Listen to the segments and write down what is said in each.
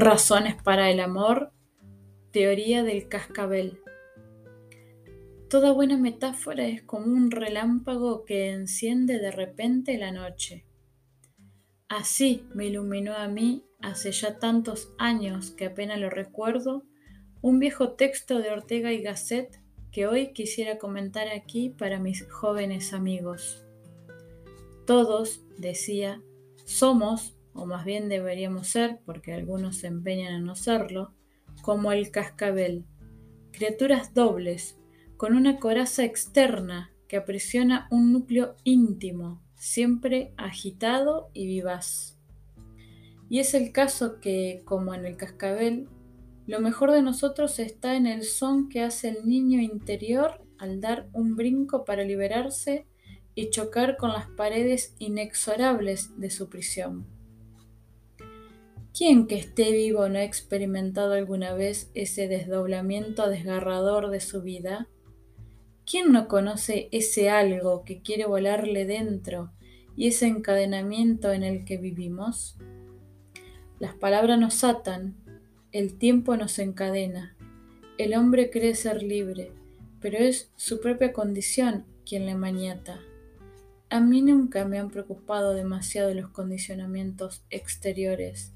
Razones para el amor. Teoría del cascabel. Toda buena metáfora es como un relámpago que enciende de repente la noche. Así me iluminó a mí, hace ya tantos años que apenas lo recuerdo, un viejo texto de Ortega y Gasset que hoy quisiera comentar aquí para mis jóvenes amigos. Todos, decía, somos o más bien deberíamos ser, porque algunos se empeñan en no serlo, como el cascabel, criaturas dobles, con una coraza externa que aprisiona un núcleo íntimo, siempre agitado y vivaz. Y es el caso que, como en el cascabel, lo mejor de nosotros está en el son que hace el niño interior al dar un brinco para liberarse y chocar con las paredes inexorables de su prisión. ¿Quién que esté vivo no ha experimentado alguna vez ese desdoblamiento desgarrador de su vida? ¿Quién no conoce ese algo que quiere volarle dentro y ese encadenamiento en el que vivimos? Las palabras nos atan, el tiempo nos encadena, el hombre cree ser libre, pero es su propia condición quien le maniata. A mí nunca me han preocupado demasiado los condicionamientos exteriores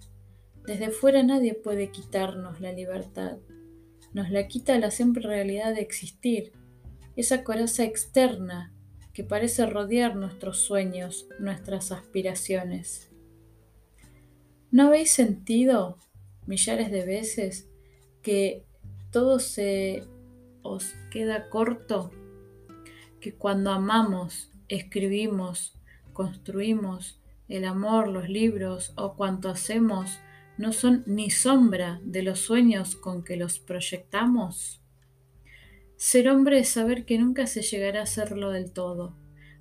desde fuera nadie puede quitarnos la libertad. Nos la quita la siempre realidad de existir, esa coraza externa que parece rodear nuestros sueños, nuestras aspiraciones. ¿No habéis sentido millares de veces que todo se os queda corto? Que cuando amamos, escribimos, construimos el amor, los libros o cuanto hacemos, no son ni sombra de los sueños con que los proyectamos? Ser hombre es saber que nunca se llegará a serlo del todo,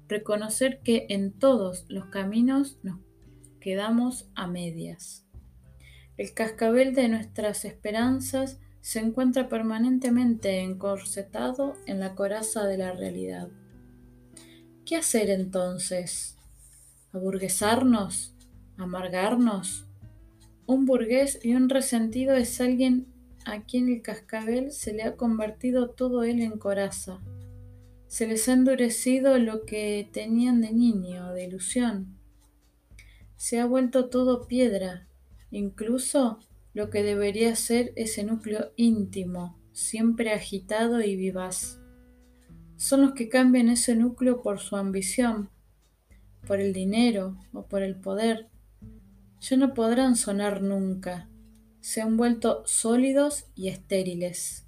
reconocer que en todos los caminos nos quedamos a medias. El cascabel de nuestras esperanzas se encuentra permanentemente encorsetado en la coraza de la realidad. ¿Qué hacer entonces? ¿Aburguesarnos? ¿Amargarnos? Un burgués y un resentido es alguien a quien el cascabel se le ha convertido todo él en coraza. Se les ha endurecido lo que tenían de niño, de ilusión. Se ha vuelto todo piedra, incluso lo que debería ser ese núcleo íntimo, siempre agitado y vivaz. Son los que cambian ese núcleo por su ambición, por el dinero o por el poder ya no podrán sonar nunca, se han vuelto sólidos y estériles.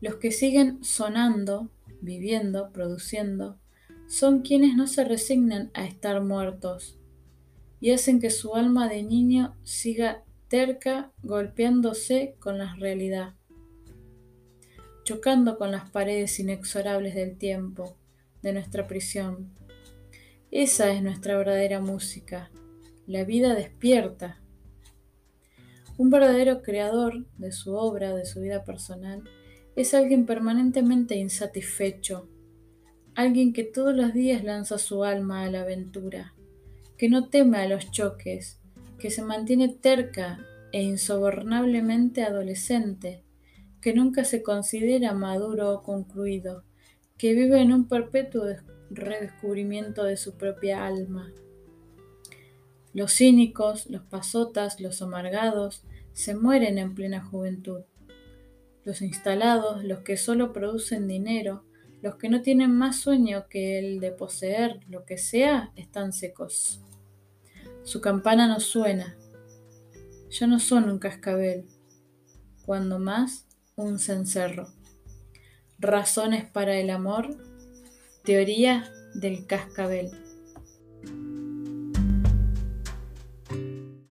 Los que siguen sonando, viviendo, produciendo, son quienes no se resignan a estar muertos y hacen que su alma de niño siga terca golpeándose con la realidad, chocando con las paredes inexorables del tiempo, de nuestra prisión. Esa es nuestra verdadera música, la vida despierta. Un verdadero creador de su obra, de su vida personal, es alguien permanentemente insatisfecho, alguien que todos los días lanza su alma a la aventura, que no teme a los choques, que se mantiene terca e insobornablemente adolescente, que nunca se considera maduro o concluido, que vive en un perpetuo redescubrimiento de su propia alma. Los cínicos, los pasotas, los amargados, se mueren en plena juventud. Los instalados, los que solo producen dinero, los que no tienen más sueño que el de poseer lo que sea, están secos. Su campana no suena. Ya no son un cascabel, cuando más un cencerro. Razones para el amor. Teoría del cascabel.